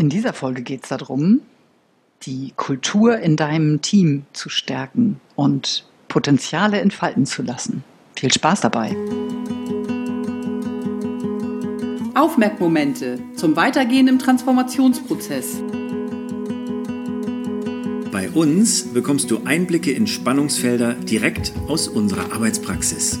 In dieser Folge geht es darum, die Kultur in deinem Team zu stärken und Potenziale entfalten zu lassen. Viel Spaß dabei! Aufmerkmomente zum Weitergehen im Transformationsprozess. Bei uns bekommst du Einblicke in Spannungsfelder direkt aus unserer Arbeitspraxis.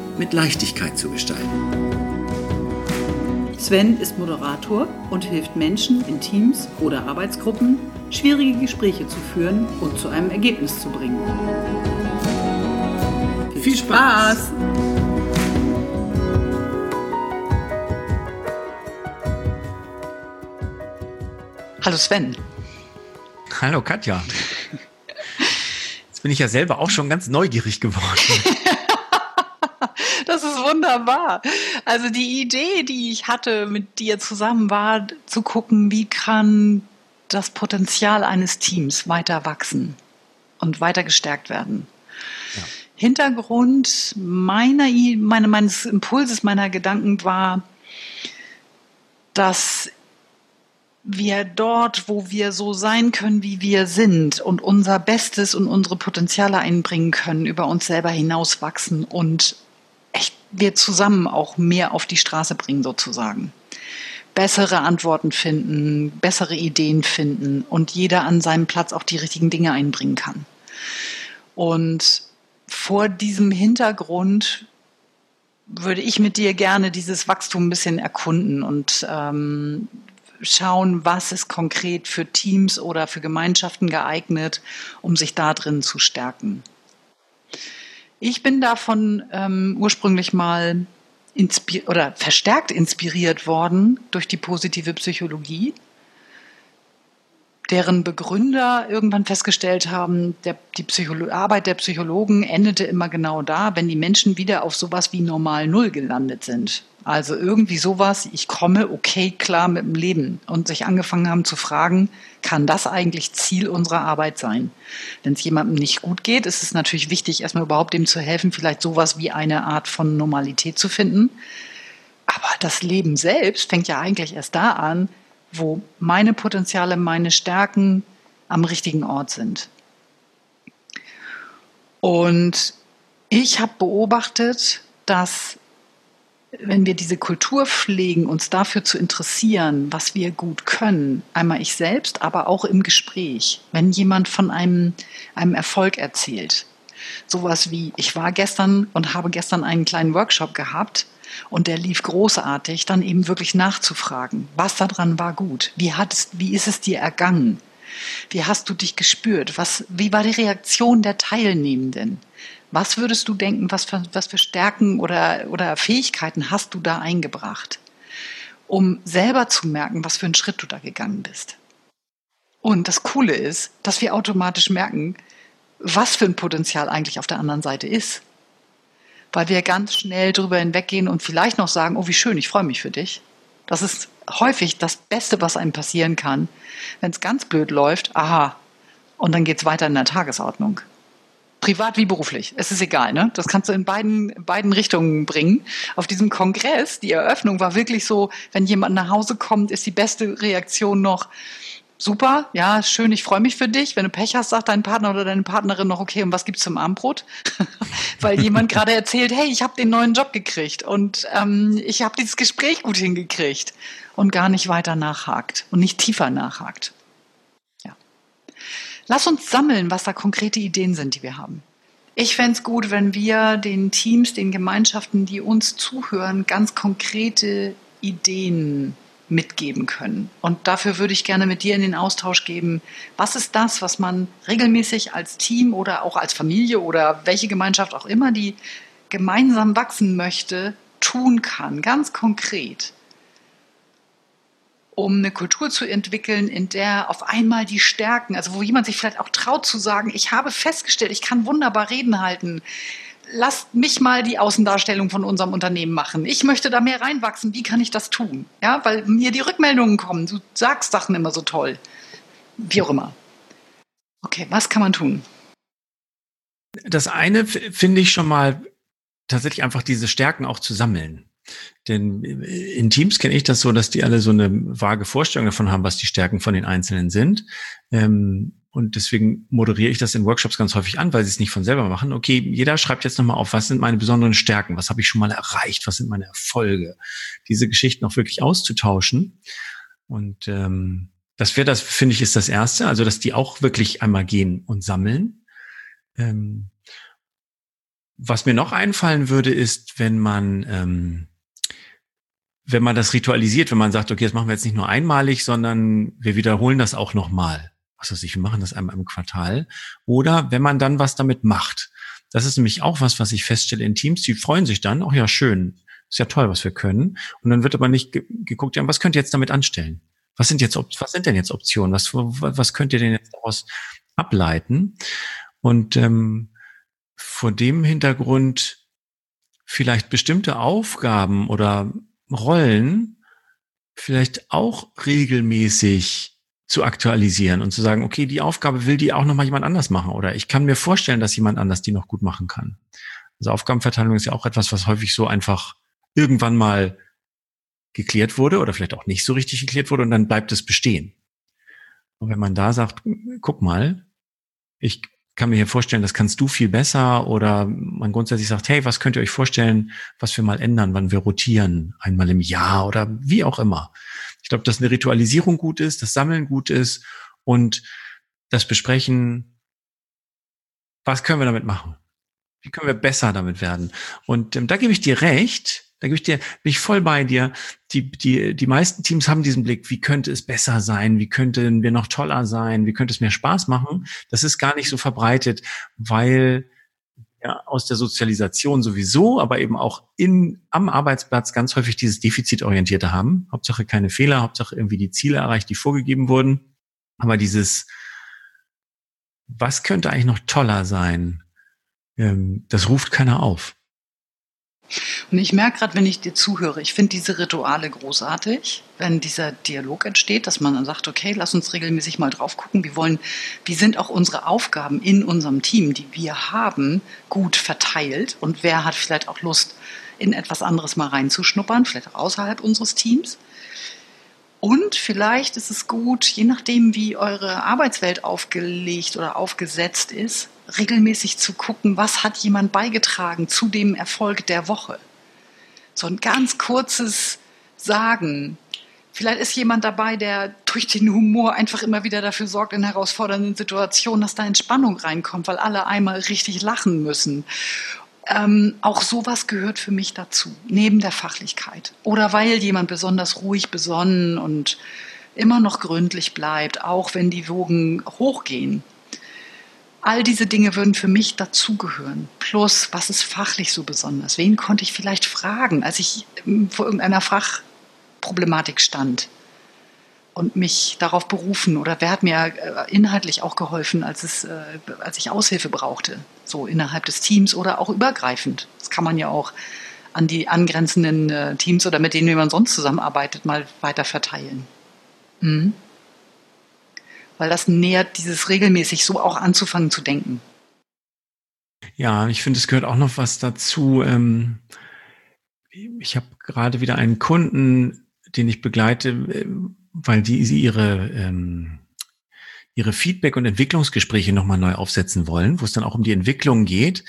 mit Leichtigkeit zu gestalten. Sven ist Moderator und hilft Menschen in Teams oder Arbeitsgruppen, schwierige Gespräche zu führen und zu einem Ergebnis zu bringen. Viel Spaß! Hallo Sven. Hallo Katja. Jetzt bin ich ja selber auch schon ganz neugierig geworden. Wunderbar. Also die Idee, die ich hatte mit dir zusammen, war zu gucken, wie kann das Potenzial eines Teams weiter wachsen und weiter gestärkt werden. Ja. Hintergrund meiner, meine, meines Impulses, meiner Gedanken war, dass wir dort, wo wir so sein können, wie wir sind und unser Bestes und unsere Potenziale einbringen können, über uns selber hinauswachsen und echt wir zusammen auch mehr auf die Straße bringen sozusagen. Bessere Antworten finden, bessere Ideen finden und jeder an seinem Platz auch die richtigen Dinge einbringen kann. Und vor diesem Hintergrund würde ich mit dir gerne dieses Wachstum ein bisschen erkunden und ähm, schauen, was ist konkret für Teams oder für Gemeinschaften geeignet, um sich da drin zu stärken. Ich bin davon ähm, ursprünglich mal oder verstärkt inspiriert worden durch die positive Psychologie, deren Begründer irgendwann festgestellt haben, der, die Psycholo Arbeit der Psychologen endete immer genau da, wenn die Menschen wieder auf sowas wie normal Null gelandet sind. Also irgendwie sowas, ich komme okay klar mit dem Leben und sich angefangen haben zu fragen, kann das eigentlich Ziel unserer Arbeit sein? Wenn es jemandem nicht gut geht, ist es natürlich wichtig, erstmal überhaupt dem zu helfen, vielleicht sowas wie eine Art von Normalität zu finden. Aber das Leben selbst fängt ja eigentlich erst da an, wo meine Potenziale, meine Stärken am richtigen Ort sind. Und ich habe beobachtet, dass wenn wir diese Kultur pflegen, uns dafür zu interessieren, was wir gut können, einmal ich selbst, aber auch im Gespräch, wenn jemand von einem, einem Erfolg erzählt, sowas wie, ich war gestern und habe gestern einen kleinen Workshop gehabt und der lief großartig, dann eben wirklich nachzufragen, was daran war gut, wie, hat es, wie ist es dir ergangen, wie hast du dich gespürt, was, wie war die Reaktion der Teilnehmenden, was würdest du denken, was für, was für Stärken oder, oder Fähigkeiten hast du da eingebracht, um selber zu merken, was für einen Schritt du da gegangen bist? Und das Coole ist, dass wir automatisch merken, was für ein Potenzial eigentlich auf der anderen Seite ist. Weil wir ganz schnell drüber hinweggehen und vielleicht noch sagen, oh, wie schön, ich freue mich für dich. Das ist häufig das Beste, was einem passieren kann. Wenn es ganz blöd läuft, aha, und dann geht es weiter in der Tagesordnung privat wie beruflich. Es ist egal, ne? Das kannst du in beiden, beiden Richtungen bringen. Auf diesem Kongress, die Eröffnung war wirklich so, wenn jemand nach Hause kommt, ist die beste Reaktion noch, super, ja, schön, ich freue mich für dich. Wenn du Pech hast, sagt dein Partner oder deine Partnerin noch, okay, und was gibt's zum Abendbrot? Weil jemand gerade erzählt, hey, ich habe den neuen Job gekriegt und ähm, ich habe dieses Gespräch gut hingekriegt und gar nicht weiter nachhakt und nicht tiefer nachhakt. Lass uns sammeln, was da konkrete Ideen sind, die wir haben. Ich fände es gut, wenn wir den Teams, den Gemeinschaften, die uns zuhören, ganz konkrete Ideen mitgeben können. Und dafür würde ich gerne mit dir in den Austausch geben, was ist das, was man regelmäßig als Team oder auch als Familie oder welche Gemeinschaft auch immer, die gemeinsam wachsen möchte, tun kann, ganz konkret. um eine Kultur zu entwickeln, in der auf einmal die Stärken, also wo jemand sich vielleicht auch traut zu sagen, ich habe festgestellt, ich kann wunderbar Reden halten. Lasst mich mal die Außendarstellung von unserem Unternehmen machen. Ich möchte da mehr reinwachsen. Wie kann ich das tun? Ja, weil mir die Rückmeldungen kommen. Du sagst Sachen immer so toll. Wie auch immer. Okay, was kann man tun? Das eine finde ich schon mal tatsächlich einfach diese Stärken auch zu sammeln. Denn in Teams kenne ich das so, dass die alle so eine vage Vorstellung davon haben, was die Stärken von den Einzelnen sind. Ähm, und deswegen moderiere ich das in Workshops ganz häufig an, weil sie es nicht von selber machen. Okay, jeder schreibt jetzt nochmal auf, was sind meine besonderen Stärken? Was habe ich schon mal erreicht? Was sind meine Erfolge? Diese Geschichten auch wirklich auszutauschen. Und ähm, das wäre das, finde ich, ist das Erste. Also, dass die auch wirklich einmal gehen und sammeln. Ähm, was mir noch einfallen würde, ist, wenn man ähm, wenn man das ritualisiert, wenn man sagt, okay, das machen wir jetzt nicht nur einmalig, sondern wir wiederholen das auch nochmal. Was weiß ich, wir machen das einmal im Quartal. Oder wenn man dann was damit macht. Das ist nämlich auch was, was ich feststelle in Teams. Die freuen sich dann, ach ja, schön, ist ja toll, was wir können. Und dann wird aber nicht geguckt, ja, was könnt ihr jetzt damit anstellen? Was sind jetzt, was sind denn jetzt Optionen? Was, was könnt ihr denn jetzt daraus ableiten? Und ähm, vor dem Hintergrund vielleicht bestimmte Aufgaben oder Rollen vielleicht auch regelmäßig zu aktualisieren und zu sagen, okay, die Aufgabe will die auch noch mal jemand anders machen oder ich kann mir vorstellen, dass jemand anders die noch gut machen kann. Also Aufgabenverteilung ist ja auch etwas, was häufig so einfach irgendwann mal geklärt wurde oder vielleicht auch nicht so richtig geklärt wurde und dann bleibt es bestehen. Und wenn man da sagt, guck mal, ich kann mir hier vorstellen, das kannst du viel besser oder man grundsätzlich sagt, hey, was könnt ihr euch vorstellen, was wir mal ändern, wann wir rotieren, einmal im Jahr oder wie auch immer. Glaube, dass eine Ritualisierung gut ist, das Sammeln gut ist und das Besprechen, was können wir damit machen? Wie können wir besser damit werden? Und ähm, da gebe ich dir recht, da gebe ich dir, bin ich voll bei dir. Die, die, die meisten Teams haben diesen Blick, wie könnte es besser sein? Wie könnten wir noch toller sein? Wie könnte es mehr Spaß machen? Das ist gar nicht so verbreitet, weil ja, aus der Sozialisation sowieso, aber eben auch in, am Arbeitsplatz ganz häufig dieses Defizitorientierte haben. Hauptsache keine Fehler, Hauptsache irgendwie die Ziele erreicht, die vorgegeben wurden. Aber dieses, was könnte eigentlich noch toller sein? Ähm, das ruft keiner auf. Und ich merke gerade, wenn ich dir zuhöre, ich finde diese Rituale großartig, wenn dieser Dialog entsteht, dass man dann sagt, okay, lass uns regelmäßig mal drauf gucken, wie wollen, wie sind auch unsere Aufgaben in unserem Team, die wir haben, gut verteilt und wer hat vielleicht auch Lust, in etwas anderes mal reinzuschnuppern, vielleicht auch außerhalb unseres Teams. Und vielleicht ist es gut, je nachdem, wie eure Arbeitswelt aufgelegt oder aufgesetzt ist, regelmäßig zu gucken, was hat jemand beigetragen zu dem Erfolg der Woche. So ein ganz kurzes Sagen. Vielleicht ist jemand dabei, der durch den Humor einfach immer wieder dafür sorgt in herausfordernden Situationen, dass da Entspannung reinkommt, weil alle einmal richtig lachen müssen. Ähm, auch sowas gehört für mich dazu, neben der Fachlichkeit. Oder weil jemand besonders ruhig, besonnen und immer noch gründlich bleibt, auch wenn die Wogen hochgehen. All diese Dinge würden für mich dazugehören. Plus, was ist fachlich so besonders? Wen konnte ich vielleicht fragen, als ich ähm, vor irgendeiner Fachproblematik stand und mich darauf berufen? Oder wer hat mir äh, inhaltlich auch geholfen, als, es, äh, als ich Aushilfe brauchte? So innerhalb des Teams oder auch übergreifend. Das kann man ja auch an die angrenzenden äh, Teams oder mit denen man sonst zusammenarbeitet, mal weiter verteilen. Mhm weil das nähert dieses regelmäßig so auch anzufangen zu denken. Ja, ich finde, es gehört auch noch was dazu. Ähm, ich habe gerade wieder einen Kunden, den ich begleite, äh, weil die sie ihre ähm, ihre Feedback- und Entwicklungsgespräche nochmal neu aufsetzen wollen, wo es dann auch um die Entwicklung geht,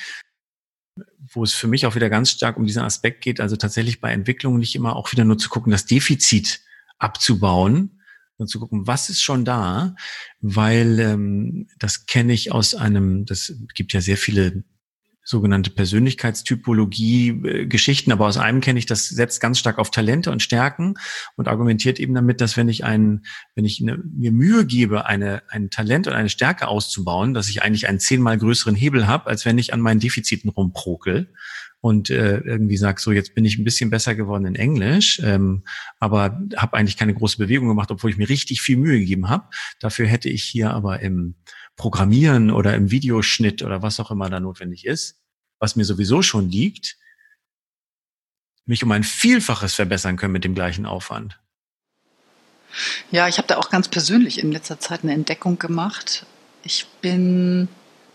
wo es für mich auch wieder ganz stark um diesen Aspekt geht, also tatsächlich bei Entwicklung nicht immer auch wieder nur zu gucken, das Defizit abzubauen, und zu gucken, was ist schon da, weil ähm, das kenne ich aus einem, das gibt ja sehr viele sogenannte Persönlichkeitstypologie-Geschichten, aber aus einem kenne ich, das setzt ganz stark auf Talente und Stärken und argumentiert eben damit, dass wenn ich ein, wenn ich eine, mir Mühe gebe, eine, ein Talent und eine Stärke auszubauen, dass ich eigentlich einen zehnmal größeren Hebel habe, als wenn ich an meinen Defiziten rumprokel und äh, irgendwie sag, so jetzt bin ich ein bisschen besser geworden in Englisch, ähm, aber habe eigentlich keine große Bewegung gemacht, obwohl ich mir richtig viel Mühe gegeben habe. Dafür hätte ich hier aber im Programmieren oder im Videoschnitt oder was auch immer da notwendig ist, was mir sowieso schon liegt, mich um ein Vielfaches verbessern können mit dem gleichen Aufwand. Ja, ich habe da auch ganz persönlich in letzter Zeit eine Entdeckung gemacht. Ich bin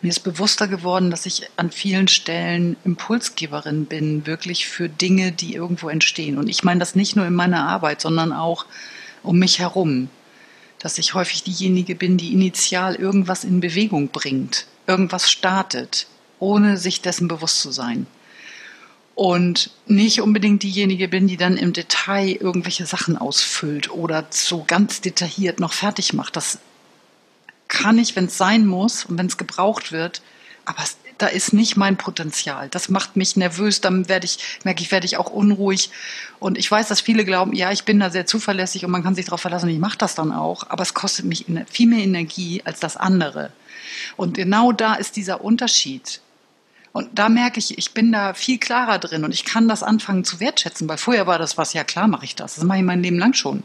mir ist bewusster geworden, dass ich an vielen Stellen Impulsgeberin bin, wirklich für Dinge, die irgendwo entstehen. Und ich meine das nicht nur in meiner Arbeit, sondern auch um mich herum dass ich häufig diejenige bin, die initial irgendwas in Bewegung bringt, irgendwas startet, ohne sich dessen bewusst zu sein. Und nicht unbedingt diejenige bin, die dann im Detail irgendwelche Sachen ausfüllt oder so ganz detailliert noch fertig macht. Das kann ich, wenn es sein muss und wenn es gebraucht wird, aber es da ist nicht mein Potenzial. Das macht mich nervös, dann werde ich, merke ich, werde ich auch unruhig. Und ich weiß, dass viele glauben, ja, ich bin da sehr zuverlässig und man kann sich darauf verlassen, ich mache das dann auch, aber es kostet mich viel mehr Energie als das andere. Und genau da ist dieser Unterschied. Und da merke ich, ich bin da viel klarer drin und ich kann das anfangen zu wertschätzen, weil vorher war das was, ja klar mache ich das. Das mache ich mein Leben lang schon.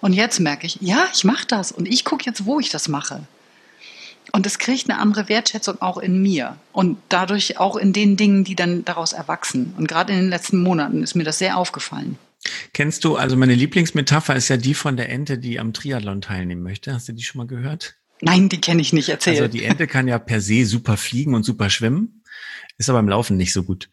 Und jetzt merke ich, ja, ich mache das und ich gucke jetzt, wo ich das mache. Und es kriegt eine andere Wertschätzung auch in mir und dadurch auch in den Dingen, die dann daraus erwachsen. Und gerade in den letzten Monaten ist mir das sehr aufgefallen. Kennst du, also meine Lieblingsmetapher ist ja die von der Ente, die am Triathlon teilnehmen möchte. Hast du die schon mal gehört? Nein, die kenne ich nicht. Erzähl. Also die Ente kann ja per se super fliegen und super schwimmen, ist aber im Laufen nicht so gut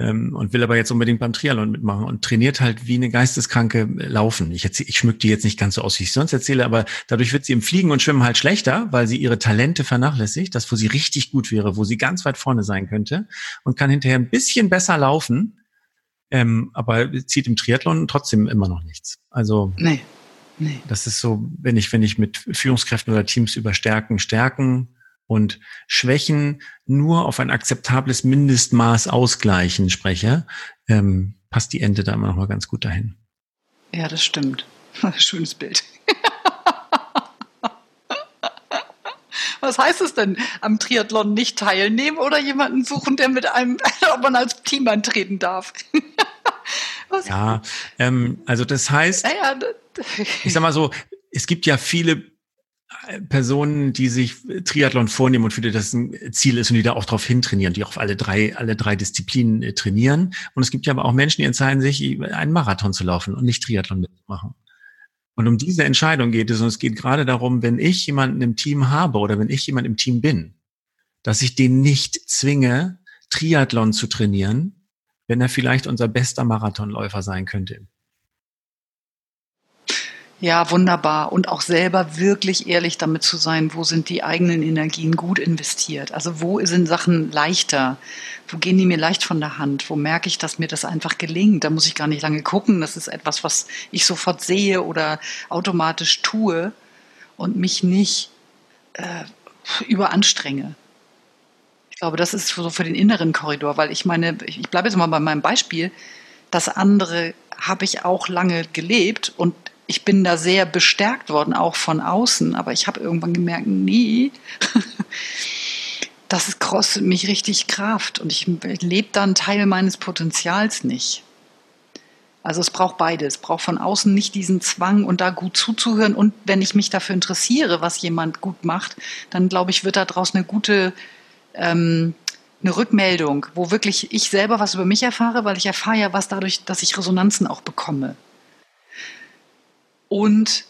ähm, und will aber jetzt unbedingt beim Triathlon mitmachen und trainiert halt wie eine Geisteskranke äh, laufen. Ich, erzähl, ich schmück die jetzt nicht ganz so aus, wie ich sonst erzähle, aber dadurch wird sie im Fliegen und Schwimmen halt schlechter, weil sie ihre Talente vernachlässigt, das, wo sie richtig gut wäre, wo sie ganz weit vorne sein könnte und kann hinterher ein bisschen besser laufen, ähm, aber zieht im Triathlon trotzdem immer noch nichts. Also nee, nee. das ist so, wenn ich, wenn ich mit Führungskräften oder Teams über Stärken, Stärken und Schwächen nur auf ein akzeptables Mindestmaß ausgleichen spreche, ähm, passt die Ente da immer noch mal ganz gut dahin. Ja, das stimmt. Schönes Bild. Was heißt es denn, am Triathlon nicht teilnehmen oder jemanden suchen, der mit einem, ob man als Team antreten darf? ja, ähm, also das heißt, ja, ja, ich sag mal so, es gibt ja viele Personen, die sich Triathlon vornehmen und für die das ein Ziel ist und die da auch drauf hintrainieren, die auch auf alle drei, alle drei Disziplinen äh, trainieren. Und es gibt ja aber auch Menschen, die entscheiden sich, einen Marathon zu laufen und nicht Triathlon mitzumachen. Und um diese Entscheidung geht es. Und es geht gerade darum, wenn ich jemanden im Team habe oder wenn ich jemand im Team bin, dass ich den nicht zwinge, Triathlon zu trainieren, wenn er vielleicht unser bester Marathonläufer sein könnte. Ja, wunderbar. Und auch selber wirklich ehrlich damit zu sein, wo sind die eigenen Energien gut investiert? Also wo sind Sachen leichter? Wo gehen die mir leicht von der Hand? Wo merke ich, dass mir das einfach gelingt? Da muss ich gar nicht lange gucken. Das ist etwas, was ich sofort sehe oder automatisch tue und mich nicht äh, überanstrenge. Ich glaube, das ist so für den inneren Korridor, weil ich meine, ich bleibe jetzt mal bei meinem Beispiel. Das andere habe ich auch lange gelebt und ich bin da sehr bestärkt worden, auch von außen, aber ich habe irgendwann gemerkt, nee, das kostet mich richtig Kraft und ich lebe da einen Teil meines Potenzials nicht. Also es braucht beides. Es braucht von außen nicht diesen Zwang und da gut zuzuhören. Und wenn ich mich dafür interessiere, was jemand gut macht, dann glaube ich, wird daraus eine gute ähm, eine Rückmeldung, wo wirklich ich selber was über mich erfahre, weil ich erfahre ja was dadurch, dass ich Resonanzen auch bekomme. Und,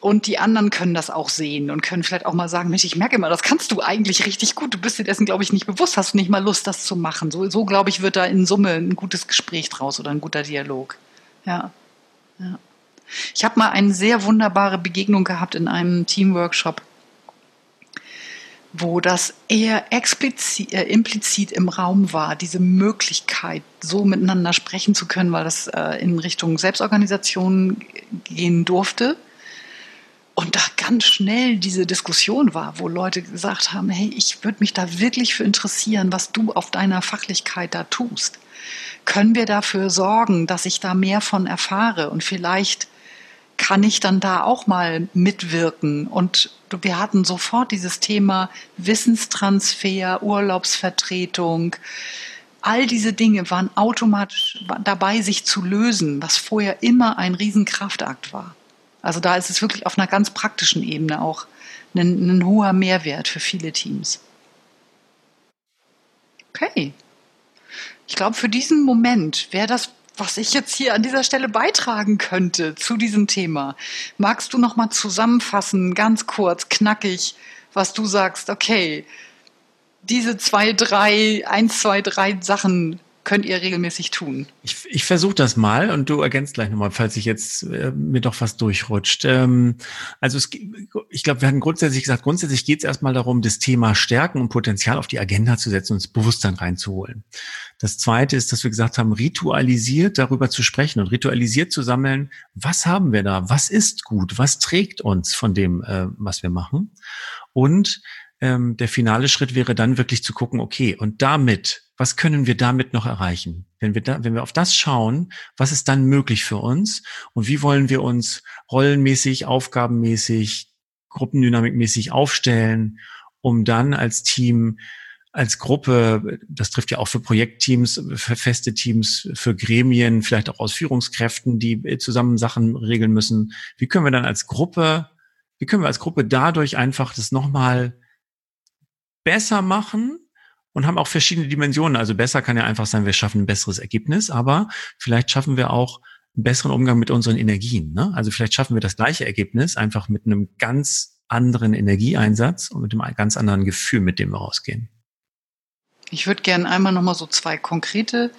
und die anderen können das auch sehen und können vielleicht auch mal sagen, Mensch, ich merke immer, das kannst du eigentlich richtig gut. Du bist dir dessen, glaube ich, nicht bewusst, hast nicht mal Lust, das zu machen. So, so glaube ich, wird da in Summe ein gutes Gespräch draus oder ein guter Dialog. Ja. ja. Ich habe mal eine sehr wunderbare Begegnung gehabt in einem Teamworkshop wo das eher explizit, äh, implizit im Raum war, diese Möglichkeit, so miteinander sprechen zu können, weil das äh, in Richtung Selbstorganisation gehen durfte. Und da ganz schnell diese Diskussion war, wo Leute gesagt haben, hey, ich würde mich da wirklich für interessieren, was du auf deiner Fachlichkeit da tust. Können wir dafür sorgen, dass ich da mehr von erfahre und vielleicht kann ich dann da auch mal mitwirken? Und wir hatten sofort dieses Thema Wissenstransfer, Urlaubsvertretung. All diese Dinge waren automatisch dabei, sich zu lösen, was vorher immer ein Riesenkraftakt war. Also da ist es wirklich auf einer ganz praktischen Ebene auch ein, ein hoher Mehrwert für viele Teams. Okay. Ich glaube, für diesen Moment wäre das, was ich jetzt hier an dieser Stelle beitragen könnte zu diesem Thema. Magst du noch mal zusammenfassen, ganz kurz, knackig, was du sagst? Okay, diese zwei, drei, eins, zwei, drei Sachen könnt ihr regelmäßig tun? Ich, ich versuche das mal und du ergänzt gleich nochmal, falls ich jetzt äh, mir doch was durchrutscht. Ähm, also es, ich glaube, wir hatten grundsätzlich gesagt, grundsätzlich geht es erstmal darum, das Thema Stärken und Potenzial auf die Agenda zu setzen und das Bewusstsein reinzuholen. Das zweite ist, dass wir gesagt haben, ritualisiert darüber zu sprechen und ritualisiert zu sammeln, was haben wir da, was ist gut, was trägt uns von dem, äh, was wir machen. Und ähm, der finale Schritt wäre dann wirklich zu gucken, okay, und damit was können wir damit noch erreichen? Wenn wir da, wenn wir auf das schauen, was ist dann möglich für uns und wie wollen wir uns rollenmäßig, aufgabenmäßig, gruppendynamikmäßig aufstellen, um dann als Team als Gruppe, das trifft ja auch für Projektteams, für feste Teams, für Gremien, vielleicht auch aus Führungskräften, die zusammen Sachen regeln müssen. Wie können wir dann als Gruppe, wie können wir als Gruppe dadurch einfach das nochmal besser machen und haben auch verschiedene Dimensionen. Also besser kann ja einfach sein, wir schaffen ein besseres Ergebnis, aber vielleicht schaffen wir auch einen besseren Umgang mit unseren Energien. Ne? Also vielleicht schaffen wir das gleiche Ergebnis einfach mit einem ganz anderen Energieeinsatz und mit einem ganz anderen Gefühl, mit dem wir rausgehen. Ich würde gerne einmal nochmal so zwei konkrete,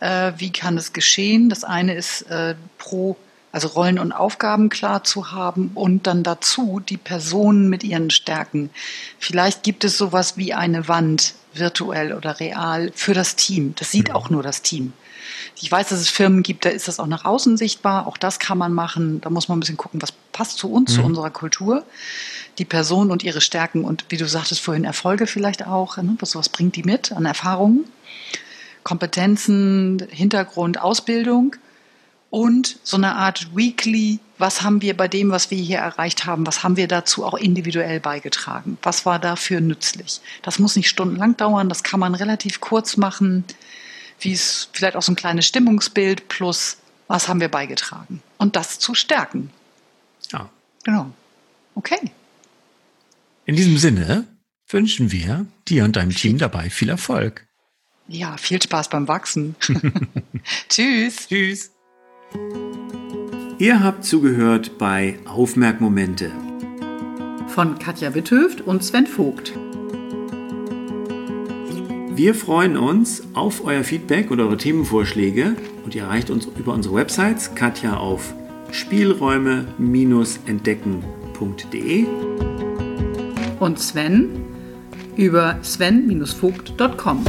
äh, wie kann es geschehen? Das eine ist äh, pro also Rollen und Aufgaben klar zu haben und dann dazu die Personen mit ihren Stärken. Vielleicht gibt es sowas wie eine Wand, virtuell oder real, für das Team. Das sieht auch nur das Team. Ich weiß, dass es Firmen gibt, da ist das auch nach außen sichtbar. Auch das kann man machen. Da muss man ein bisschen gucken, was passt zu uns, mhm. zu unserer Kultur. Die Person und ihre Stärken und wie du sagtest vorhin, Erfolge vielleicht auch. Ne? Was, was bringt die mit an Erfahrungen? Kompetenzen, Hintergrund, Ausbildung und so eine Art Weekly, was haben wir bei dem, was wir hier erreicht haben, was haben wir dazu auch individuell beigetragen? Was war dafür nützlich? Das muss nicht stundenlang dauern, das kann man relativ kurz machen, wie es vielleicht auch so ein kleines Stimmungsbild plus, was haben wir beigetragen? Und das zu stärken. Ja. Genau. Okay. In diesem Sinne wünschen wir dir und deinem Team dabei viel Erfolg. Ja, viel Spaß beim Wachsen. Tschüss. Tschüss. Ihr habt zugehört bei Aufmerkmomente von Katja Witthöft und Sven Vogt. Wir freuen uns auf euer Feedback und eure Themenvorschläge und ihr erreicht uns über unsere Websites Katja auf spielräume-entdecken.de und Sven über sven-vogt.com.